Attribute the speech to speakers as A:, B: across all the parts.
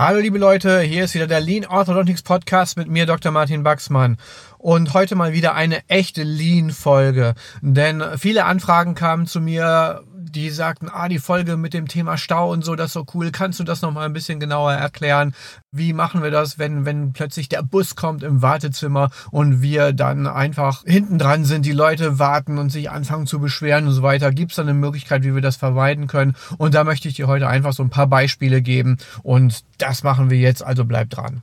A: Hallo liebe Leute, hier ist wieder der Lean Orthodontics Podcast mit mir, Dr. Martin Baxmann. Und heute mal wieder eine echte Lean-Folge. Denn viele Anfragen kamen zu mir, die sagten, ah, die Folge mit dem Thema Stau und so, das ist so cool. Kannst du das nochmal ein bisschen genauer erklären? Wie machen wir das, wenn, wenn plötzlich der Bus kommt im Wartezimmer und wir dann einfach hinten dran sind, die Leute warten und sich anfangen zu beschweren und so weiter? Gibt es da eine Möglichkeit, wie wir das vermeiden können? Und da möchte ich dir heute einfach so ein paar Beispiele geben und das machen wir jetzt, also bleib dran.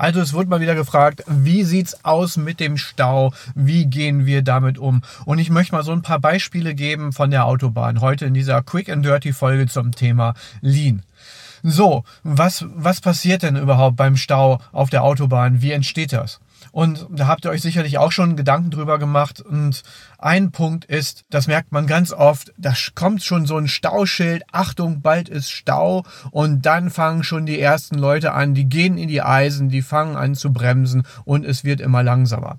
A: Also es wurde mal wieder gefragt, wie sieht's aus mit dem Stau? Wie gehen wir damit um? Und ich möchte mal so ein paar Beispiele geben von der Autobahn heute in dieser Quick and Dirty Folge zum Thema Lean. So, was, was passiert denn überhaupt beim Stau auf der Autobahn? Wie entsteht das? Und da habt ihr euch sicherlich auch schon Gedanken drüber gemacht. Und ein Punkt ist, das merkt man ganz oft, da kommt schon so ein Stauschild, Achtung, bald ist Stau. Und dann fangen schon die ersten Leute an, die gehen in die Eisen, die fangen an zu bremsen und es wird immer langsamer.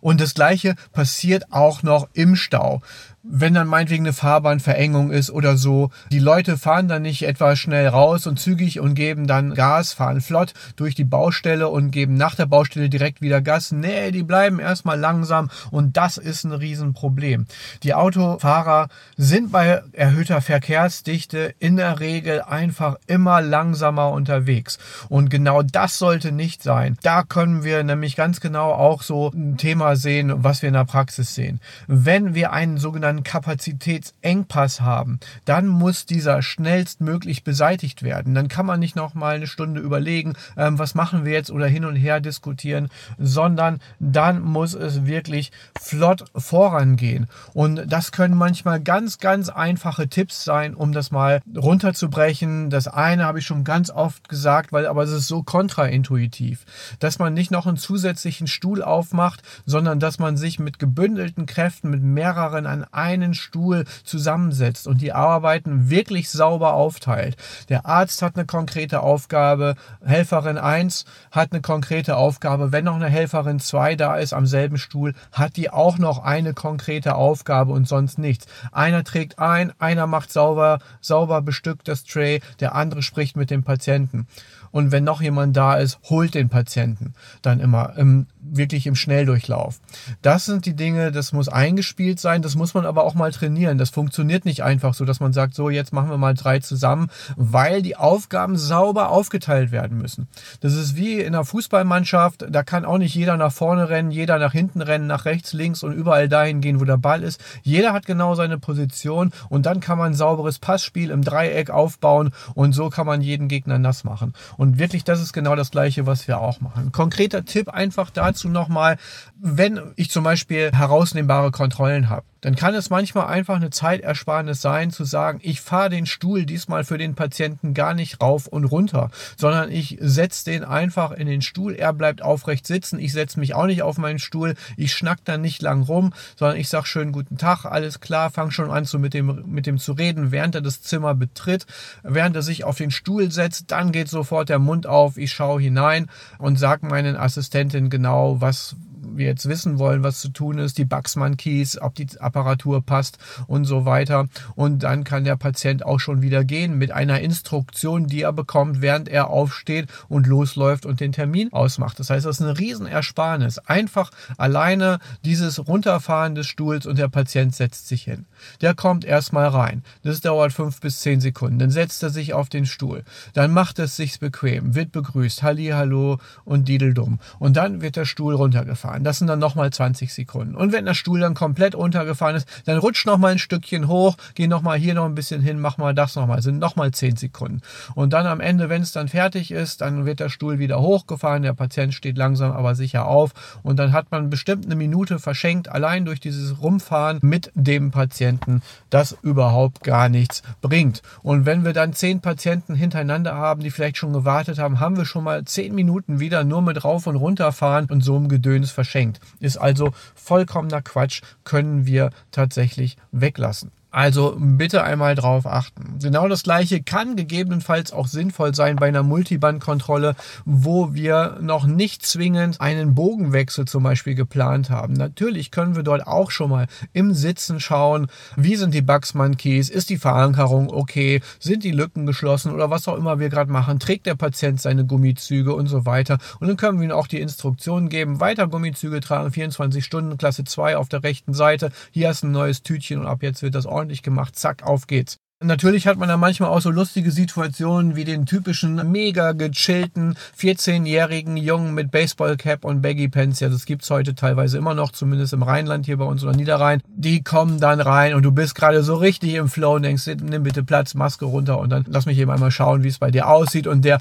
A: Und das Gleiche passiert auch noch im Stau wenn dann meinetwegen eine Fahrbahnverengung ist oder so, die Leute fahren dann nicht etwa schnell raus und zügig und geben dann Gas, fahren flott durch die Baustelle und geben nach der Baustelle direkt wieder Gas. Nee, die bleiben erstmal langsam und das ist ein Riesenproblem. Die Autofahrer sind bei erhöhter Verkehrsdichte in der Regel einfach immer langsamer unterwegs. Und genau das sollte nicht sein. Da können wir nämlich ganz genau auch so ein Thema sehen, was wir in der Praxis sehen. Wenn wir einen sogenannten einen Kapazitätsengpass haben, dann muss dieser schnellstmöglich beseitigt werden. Dann kann man nicht noch mal eine Stunde überlegen, ähm, was machen wir jetzt oder hin und her diskutieren, sondern dann muss es wirklich flott vorangehen. Und das können manchmal ganz, ganz einfache Tipps sein, um das mal runterzubrechen. Das eine habe ich schon ganz oft gesagt, weil aber es ist so kontraintuitiv, dass man nicht noch einen zusätzlichen Stuhl aufmacht, sondern dass man sich mit gebündelten Kräften, mit mehreren an einen Stuhl zusammensetzt und die Arbeiten wirklich sauber aufteilt. Der Arzt hat eine konkrete Aufgabe, Helferin 1 hat eine konkrete Aufgabe. Wenn noch eine Helferin 2 da ist am selben Stuhl, hat die auch noch eine konkrete Aufgabe und sonst nichts. Einer trägt ein, einer macht sauber, sauber bestückt das Tray, der andere spricht mit dem Patienten. Und wenn noch jemand da ist, holt den Patienten dann immer im, wirklich im Schnelldurchlauf. Das sind die Dinge, das muss eingespielt sein, das muss man aber auch mal trainieren. Das funktioniert nicht einfach so, dass man sagt, so jetzt machen wir mal drei zusammen, weil die Aufgaben sauber aufgeteilt werden müssen. Das ist wie in einer Fußballmannschaft, da kann auch nicht jeder nach vorne rennen, jeder nach hinten rennen, nach rechts, links und überall dahin gehen, wo der Ball ist. Jeder hat genau seine Position und dann kann man ein sauberes Passspiel im Dreieck aufbauen und so kann man jeden Gegner nass machen. Und wirklich, das ist genau das Gleiche, was wir auch machen. Konkreter Tipp einfach dazu nochmal, wenn ich zum Beispiel herausnehmbare Kontrollen habe, dann kann es manchmal einfach eine Zeitersparnis sein, zu sagen, ich fahre den Stuhl diesmal für den Patienten gar nicht rauf und runter, sondern ich setze den einfach in den Stuhl, er bleibt aufrecht sitzen, ich setze mich auch nicht auf meinen Stuhl, ich schnack dann nicht lang rum, sondern ich sage schön guten Tag, alles klar, fang schon an zu mit dem, mit dem zu reden, während er das Zimmer betritt, während er sich auf den Stuhl setzt, dann geht sofort der Mund auf, ich schaue hinein und sage meinen Assistenten genau, was, wir jetzt wissen wollen, was zu tun ist, die Baxman Keys, ob die Apparatur passt und so weiter. Und dann kann der Patient auch schon wieder gehen mit einer Instruktion, die er bekommt, während er aufsteht und losläuft und den Termin ausmacht. Das heißt, das ist eine Riesenersparnis. Einfach alleine dieses Runterfahren des Stuhls und der Patient setzt sich hin. Der kommt erstmal rein. Das dauert fünf bis zehn Sekunden. Dann setzt er sich auf den Stuhl. Dann macht es sich bequem, wird begrüßt, Halli, Hallo und Dideldum. Und dann wird der Stuhl runtergefahren fahren. Das sind dann nochmal 20 Sekunden. Und wenn der Stuhl dann komplett runtergefahren ist, dann rutsch nochmal ein Stückchen hoch, geh nochmal hier noch ein bisschen hin, mach mal das nochmal. Sind nochmal 10 Sekunden. Und dann am Ende, wenn es dann fertig ist, dann wird der Stuhl wieder hochgefahren, der Patient steht langsam aber sicher auf und dann hat man bestimmt eine Minute verschenkt, allein durch dieses Rumfahren mit dem Patienten, das überhaupt gar nichts bringt. Und wenn wir dann zehn Patienten hintereinander haben, die vielleicht schon gewartet haben, haben wir schon mal zehn Minuten wieder nur mit rauf und runter fahren und so ein Gedöns verschenkt. Ist also vollkommener Quatsch, können wir tatsächlich weglassen. Also bitte einmal drauf achten. Genau das gleiche kann gegebenenfalls auch sinnvoll sein bei einer Multibandkontrolle, wo wir noch nicht zwingend einen Bogenwechsel zum Beispiel geplant haben. Natürlich können wir dort auch schon mal im Sitzen schauen, wie sind die Bugsman Keys, ist die Verankerung okay, sind die Lücken geschlossen oder was auch immer wir gerade machen, trägt der Patient seine Gummizüge und so weiter. Und dann können wir ihm auch die Instruktionen geben, weiter Gummizüge tragen, 24 Stunden, Klasse 2 auf der rechten Seite, hier du ein neues Tütchen und ab jetzt wird das ordentlich gemacht, zack, auf geht's. Natürlich hat man da manchmal auch so lustige Situationen wie den typischen mega gechillten 14-jährigen Jungen mit Baseballcap und Baggy Pants. Ja, das gibt's heute teilweise immer noch, zumindest im Rheinland hier bei uns oder Niederrhein. Die kommen dann rein und du bist gerade so richtig im Flow und denkst, nimm bitte Platz, Maske runter und dann lass mich eben einmal schauen, wie es bei dir aussieht. Und der,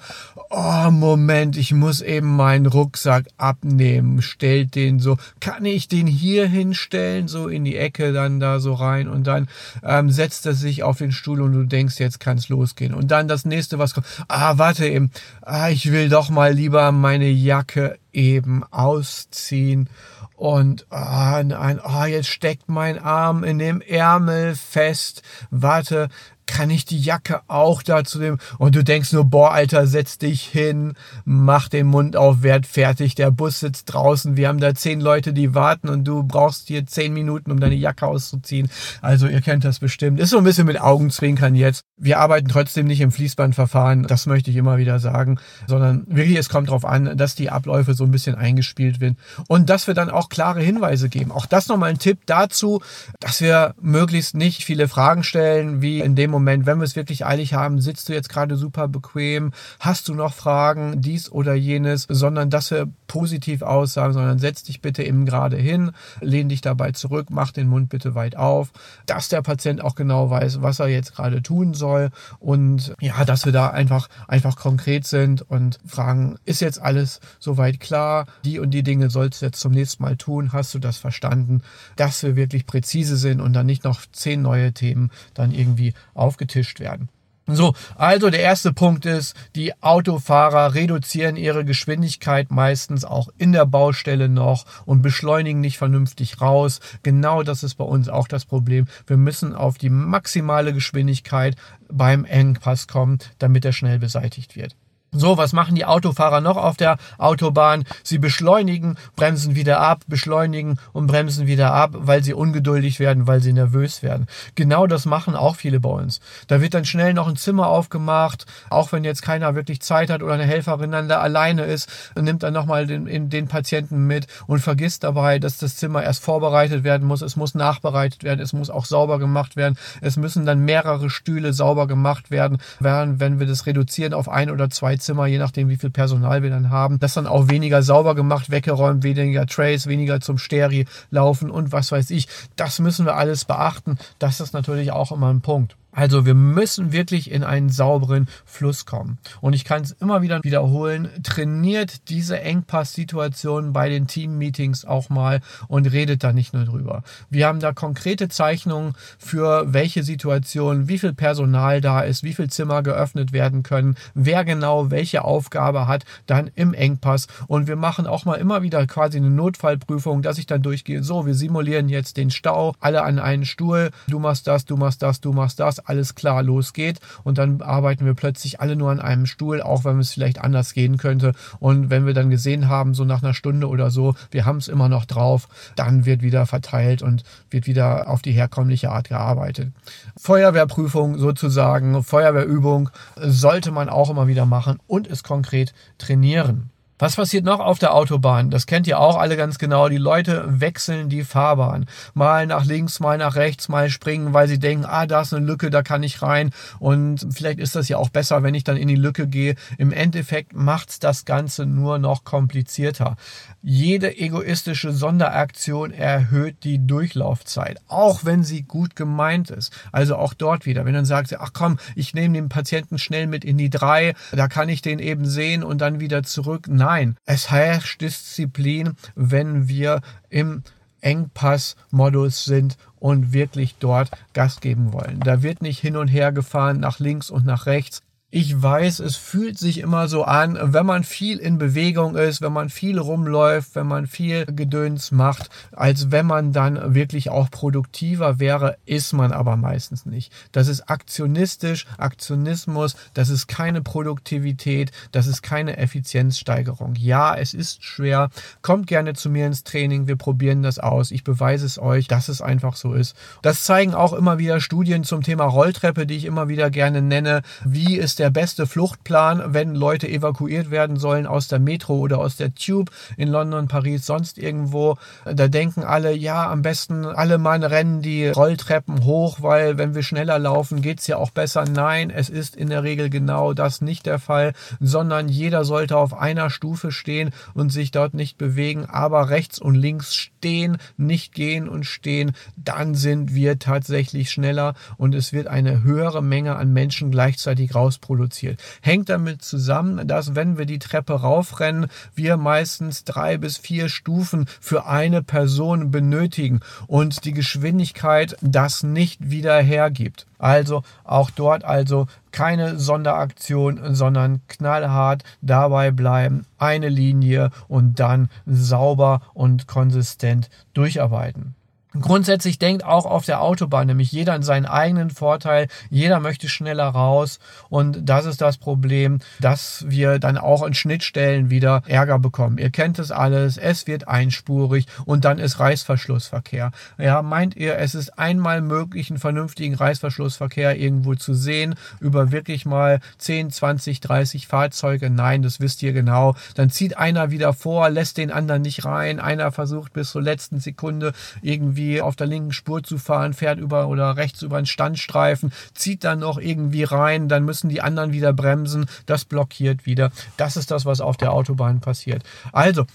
A: oh Moment, ich muss eben meinen Rucksack abnehmen, stellt den so, kann ich den hier hinstellen, so in die Ecke dann da so rein und dann ähm, setzt er sich auf den Stuhl Stuhl und du denkst, jetzt kann es losgehen. Und dann das nächste, was kommt, ah, warte eben, ah, ich will doch mal lieber meine Jacke eben ausziehen. Und ah, nein, ah, jetzt steckt mein Arm in dem Ärmel fest. Warte, kann ich die Jacke auch dazu nehmen? Und du denkst nur, boah, Alter, setz dich hin, mach den Mund auf, werd fertig, der Bus sitzt draußen, wir haben da zehn Leute, die warten und du brauchst hier zehn Minuten, um deine Jacke auszuziehen. Also ihr kennt das bestimmt. Ist so ein bisschen mit Augenzwinkern jetzt. Wir arbeiten trotzdem nicht im Fließbandverfahren, das möchte ich immer wieder sagen, sondern wirklich, es kommt darauf an, dass die Abläufe so ein bisschen eingespielt werden und dass wir dann auch klare Hinweise geben. Auch das nochmal ein Tipp dazu, dass wir möglichst nicht viele Fragen stellen, wie in dem Moment, wenn wir es wirklich eilig haben, sitzt du jetzt gerade super bequem, hast du noch Fragen, dies oder jenes, sondern dass wir positiv aussagen, sondern setz dich bitte eben gerade hin, lehn dich dabei zurück, mach den Mund bitte weit auf, dass der Patient auch genau weiß, was er jetzt gerade tun soll und ja, dass wir da einfach, einfach konkret sind und fragen, ist jetzt alles soweit klar? Die und die Dinge sollst du jetzt zum nächsten Mal tun. Hast du das verstanden? Dass wir wirklich präzise sind und dann nicht noch zehn neue Themen dann irgendwie auf aufgetischt werden. So, also der erste Punkt ist, die Autofahrer reduzieren ihre Geschwindigkeit meistens auch in der Baustelle noch und beschleunigen nicht vernünftig raus. Genau das ist bei uns auch das Problem. Wir müssen auf die maximale Geschwindigkeit beim Engpass kommen, damit er schnell beseitigt wird. So, was machen die Autofahrer noch auf der Autobahn? Sie beschleunigen, bremsen wieder ab, beschleunigen und bremsen wieder ab, weil sie ungeduldig werden, weil sie nervös werden. Genau das machen auch viele bei uns. Da wird dann schnell noch ein Zimmer aufgemacht, auch wenn jetzt keiner wirklich Zeit hat oder eine Helferin dann da alleine ist, nimmt dann nochmal den, den Patienten mit und vergisst dabei, dass das Zimmer erst vorbereitet werden muss, es muss nachbereitet werden, es muss auch sauber gemacht werden, es müssen dann mehrere Stühle sauber gemacht werden, während wenn wir das reduzieren auf ein oder zwei Zimmer, je nachdem, wie viel Personal wir dann haben. Das dann auch weniger sauber gemacht, weggeräumt, weniger Trays, weniger zum Steri laufen und was weiß ich. Das müssen wir alles beachten. Das ist natürlich auch immer ein Punkt. Also wir müssen wirklich in einen sauberen Fluss kommen. Und ich kann es immer wieder wiederholen, trainiert diese Engpass-Situation bei den Team-Meetings auch mal und redet da nicht nur drüber. Wir haben da konkrete Zeichnungen für welche Situation, wie viel Personal da ist, wie viel Zimmer geöffnet werden können, wer genau welche Aufgabe hat, dann im Engpass. Und wir machen auch mal immer wieder quasi eine Notfallprüfung, dass ich dann durchgehe, so, wir simulieren jetzt den Stau, alle an einen Stuhl, du machst das, du machst das, du machst das, alles klar losgeht und dann arbeiten wir plötzlich alle nur an einem Stuhl, auch wenn es vielleicht anders gehen könnte. Und wenn wir dann gesehen haben, so nach einer Stunde oder so, wir haben es immer noch drauf, dann wird wieder verteilt und wird wieder auf die herkömmliche Art gearbeitet. Feuerwehrprüfung sozusagen, Feuerwehrübung sollte man auch immer wieder machen und es konkret trainieren. Was passiert noch auf der Autobahn? Das kennt ihr auch alle ganz genau. Die Leute wechseln die Fahrbahn. Mal nach links, mal nach rechts, mal springen, weil sie denken, ah, da ist eine Lücke, da kann ich rein. Und vielleicht ist das ja auch besser, wenn ich dann in die Lücke gehe. Im Endeffekt macht's das Ganze nur noch komplizierter. Jede egoistische Sonderaktion erhöht die Durchlaufzeit, auch wenn sie gut gemeint ist. Also auch dort wieder, wenn dann sagt, ach komm, ich nehme den Patienten schnell mit in die drei, da kann ich den eben sehen und dann wieder zurück. Nein, es herrscht Disziplin, wenn wir im Engpass-Modus sind und wirklich dort Gas geben wollen. Da wird nicht hin und her gefahren nach links und nach rechts. Ich weiß, es fühlt sich immer so an, wenn man viel in Bewegung ist, wenn man viel rumläuft, wenn man viel Gedöns macht, als wenn man dann wirklich auch produktiver wäre, ist man aber meistens nicht. Das ist aktionistisch, Aktionismus, das ist keine Produktivität, das ist keine Effizienzsteigerung. Ja, es ist schwer. Kommt gerne zu mir ins Training, wir probieren das aus. Ich beweise es euch, dass es einfach so ist. Das zeigen auch immer wieder Studien zum Thema Rolltreppe, die ich immer wieder gerne nenne. Wie ist der beste Fluchtplan, wenn Leute evakuiert werden sollen aus der Metro oder aus der Tube in London, Paris, sonst irgendwo. Da denken alle, ja, am besten alle Mann rennen die Rolltreppen hoch, weil wenn wir schneller laufen, geht's ja auch besser. Nein, es ist in der Regel genau das nicht der Fall, sondern jeder sollte auf einer Stufe stehen und sich dort nicht bewegen, aber rechts und links stehen, nicht gehen und stehen, dann sind wir tatsächlich schneller und es wird eine höhere Menge an Menschen gleichzeitig rausproduziert produziert. Hängt damit zusammen, dass wenn wir die Treppe raufrennen, wir meistens drei bis vier Stufen für eine Person benötigen und die Geschwindigkeit das nicht wieder hergibt. Also auch dort also keine Sonderaktion, sondern knallhart dabei bleiben, eine Linie und dann sauber und konsistent durcharbeiten. Grundsätzlich denkt auch auf der Autobahn nämlich jeder an seinen eigenen Vorteil, jeder möchte schneller raus und das ist das Problem, dass wir dann auch in Schnittstellen wieder Ärger bekommen. Ihr kennt es alles, es wird einspurig und dann ist Reißverschlussverkehr. Ja, meint ihr, es ist einmal möglich, einen vernünftigen Reißverschlussverkehr irgendwo zu sehen, über wirklich mal 10, 20, 30 Fahrzeuge? Nein, das wisst ihr genau. Dann zieht einer wieder vor, lässt den anderen nicht rein, einer versucht bis zur letzten Sekunde irgendwie irgendwie auf der linken Spur zu fahren, fährt über oder rechts über einen Standstreifen, zieht dann noch irgendwie rein, dann müssen die anderen wieder bremsen, das blockiert wieder. Das ist das, was auf der Autobahn passiert. Also,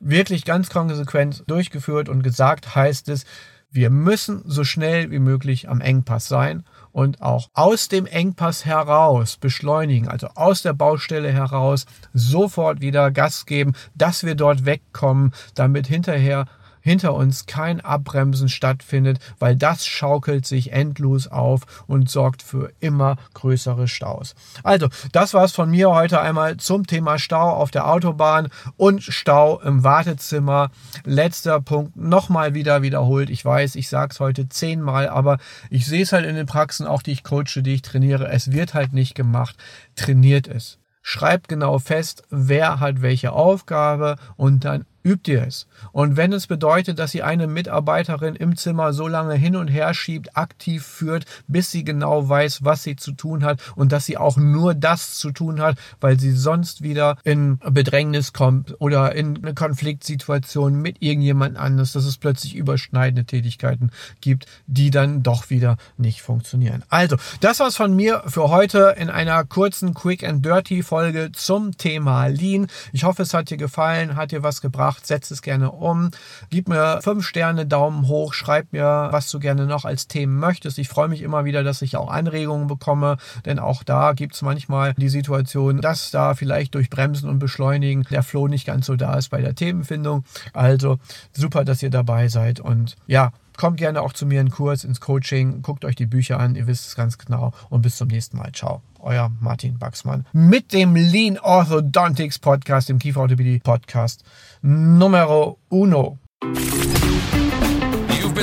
A: wirklich ganz konsequent durchgeführt und gesagt heißt es, wir müssen so schnell wie möglich am Engpass sein und auch aus dem Engpass heraus beschleunigen, also aus der Baustelle heraus sofort wieder Gas geben, dass wir dort wegkommen, damit hinterher hinter uns kein Abbremsen stattfindet, weil das schaukelt sich endlos auf und sorgt für immer größere Staus. Also, das war's von mir heute einmal zum Thema Stau auf der Autobahn und Stau im Wartezimmer. Letzter Punkt nochmal wieder wiederholt. Ich weiß, ich sage es heute zehnmal, aber ich sehe es halt in den Praxen, auch die ich coache, die ich trainiere. Es wird halt nicht gemacht. Trainiert es. Schreibt genau fest, wer hat welche Aufgabe und dann übt ihr es. Und wenn es bedeutet, dass ihr eine Mitarbeiterin im Zimmer so lange hin und her schiebt, aktiv führt, bis sie genau weiß, was sie zu tun hat und dass sie auch nur das zu tun hat, weil sie sonst wieder in Bedrängnis kommt oder in eine Konfliktsituation mit irgendjemand anders, dass es plötzlich überschneidende Tätigkeiten gibt, die dann doch wieder nicht funktionieren. Also, das war's von mir für heute in einer kurzen Quick and Dirty Folge zum Thema Lean. Ich hoffe, es hat dir gefallen, hat dir was gebracht gemacht, setz es gerne um. Gib mir fünf Sterne, Daumen hoch, schreib mir, was du gerne noch als Themen möchtest. Ich freue mich immer wieder, dass ich auch Anregungen bekomme, denn auch da gibt es manchmal die Situation, dass da vielleicht durch Bremsen und Beschleunigen der Flow nicht ganz so da ist bei der Themenfindung. Also super, dass ihr dabei seid und ja, kommt gerne auch zu mir in Kurs, ins Coaching, guckt euch die Bücher an, ihr wisst es ganz genau und bis zum nächsten Mal. Ciao euer Martin Baxmann mit dem Lean Orthodontics Podcast, dem Kieferorthopädie Podcast Numero Uno.